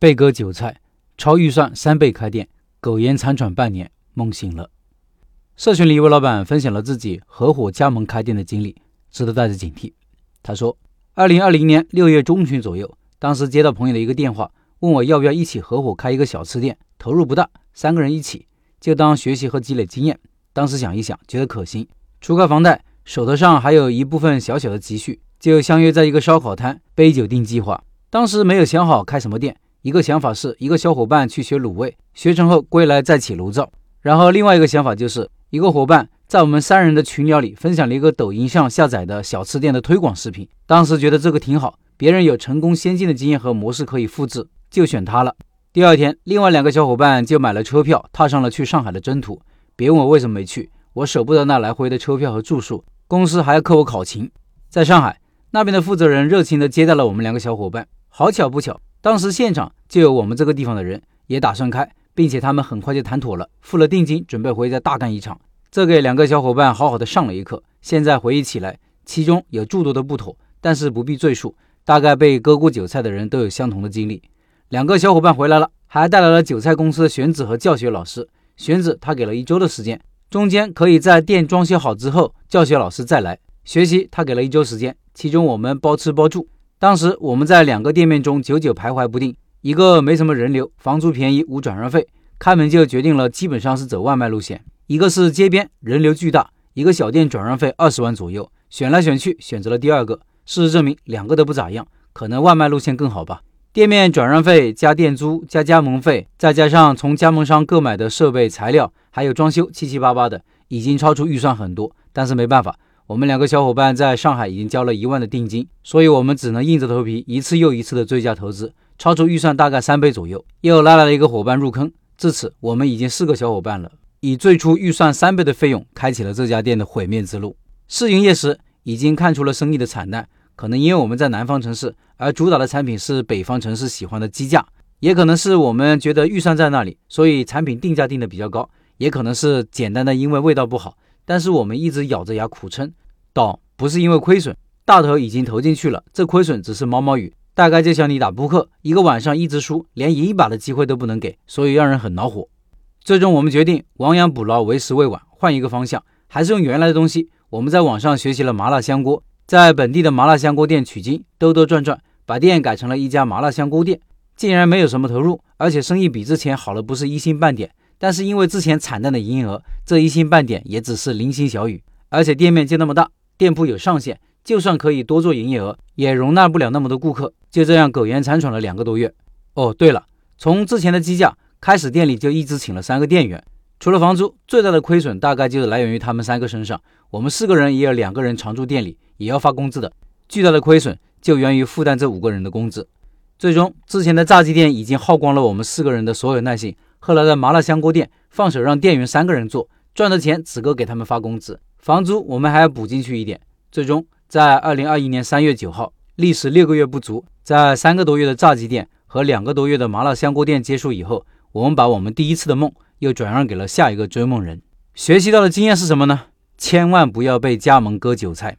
被割韭菜，超预算三倍开店，苟延残喘半年，梦醒了。社群里一位老板分享了自己合伙加盟开店的经历，值得大家警惕。他说，二零二零年六月中旬左右，当时接到朋友的一个电话，问我要不要一起合伙开一个小吃店，投入不大，三个人一起就当学习和积累经验。当时想一想，觉得可行，除开房贷，手头上还有一部分小小的积蓄，就相约在一个烧烤摊杯酒定计划。当时没有想好开什么店。一个想法是一个小伙伴去学卤味，学成后归来再起炉灶。然后另外一个想法就是一个伙伴在我们三人的群聊里分享了一个抖音上下载的小吃店的推广视频。当时觉得这个挺好，别人有成功先进的经验和模式可以复制，就选他了。第二天，另外两个小伙伴就买了车票，踏上了去上海的征途。别问我为什么没去，我舍不得那来回的车票和住宿，公司还要扣我考勤。在上海那边的负责人热情地接待了我们两个小伙伴。好巧不巧。当时现场就有我们这个地方的人也打算开，并且他们很快就谈妥了，付了定金，准备回家大干一场。这给两个小伙伴好好的上了一课。现在回忆起来，其中有诸多的不妥，但是不必赘述。大概被割过韭菜的人都有相同的经历。两个小伙伴回来了，还带来了韭菜公司的选址和教学老师。选址他给了一周的时间，中间可以在店装修好之后，教学老师再来学习。他给了一周时间，其中我们包吃包住。当时我们在两个店面中久久徘徊不定，一个没什么人流，房租便宜，无转让费，开门就决定了，基本上是走外卖路线；一个是街边，人流巨大，一个小店转让费二十万左右，选来选去选择了第二个。事实证明，两个都不咋样，可能外卖路线更好吧。店面转让费加店租加加盟费，再加上从加盟商购买的设备材料，还有装修，七七八八的，已经超出预算很多。但是没办法。我们两个小伙伴在上海已经交了一万的定金，所以我们只能硬着头皮一次又一次的追加投资，超出预算大概三倍左右。又拉来了一个伙伴入坑，至此我们已经四个小伙伴了，以最初预算三倍的费用开启了这家店的毁灭之路。试营业时已经看出了生意的惨淡，可能因为我们在南方城市，而主打的产品是北方城市喜欢的鸡架，也可能是我们觉得预算在那里，所以产品定价定的比较高，也可能是简单的因为味道不好。但是我们一直咬着牙苦撑，倒不是因为亏损，大头已经投进去了，这亏损只是毛毛雨。大概就像你打扑克，一个晚上一直输，连赢一把的机会都不能给，所以让人很恼火。最终我们决定亡羊补牢，为时未晚，换一个方向，还是用原来的东西。我们在网上学习了麻辣香锅，在本地的麻辣香锅店取经，兜兜转转，把店改成了一家麻辣香锅店。竟然没有什么投入，而且生意比之前好了不是一星半点。但是因为之前惨淡的营业额，这一星半点也只是零星小雨，而且店面就那么大，店铺有上限，就算可以多做营业额，也容纳不了那么多顾客。就这样苟延残喘了两个多月。哦，对了，从之前的鸡架开始，店里就一直请了三个店员，除了房租，最大的亏损大概就是来源于他们三个身上。我们四个人也有两个人常驻店里，也要发工资的，巨大的亏损就源于负担这五个人的工资。最终，之前的炸鸡店已经耗光了我们四个人的所有耐性。后来的麻辣香锅店放手让店员三个人做，赚的钱只够给他们发工资，房租我们还要补进去一点。最终在二零二一年三月九号，历时六个月不足，在三个多月的炸鸡店和两个多月的麻辣香锅店结束以后，我们把我们第一次的梦又转让给了下一个追梦人。学习到的经验是什么呢？千万不要被加盟割韭菜。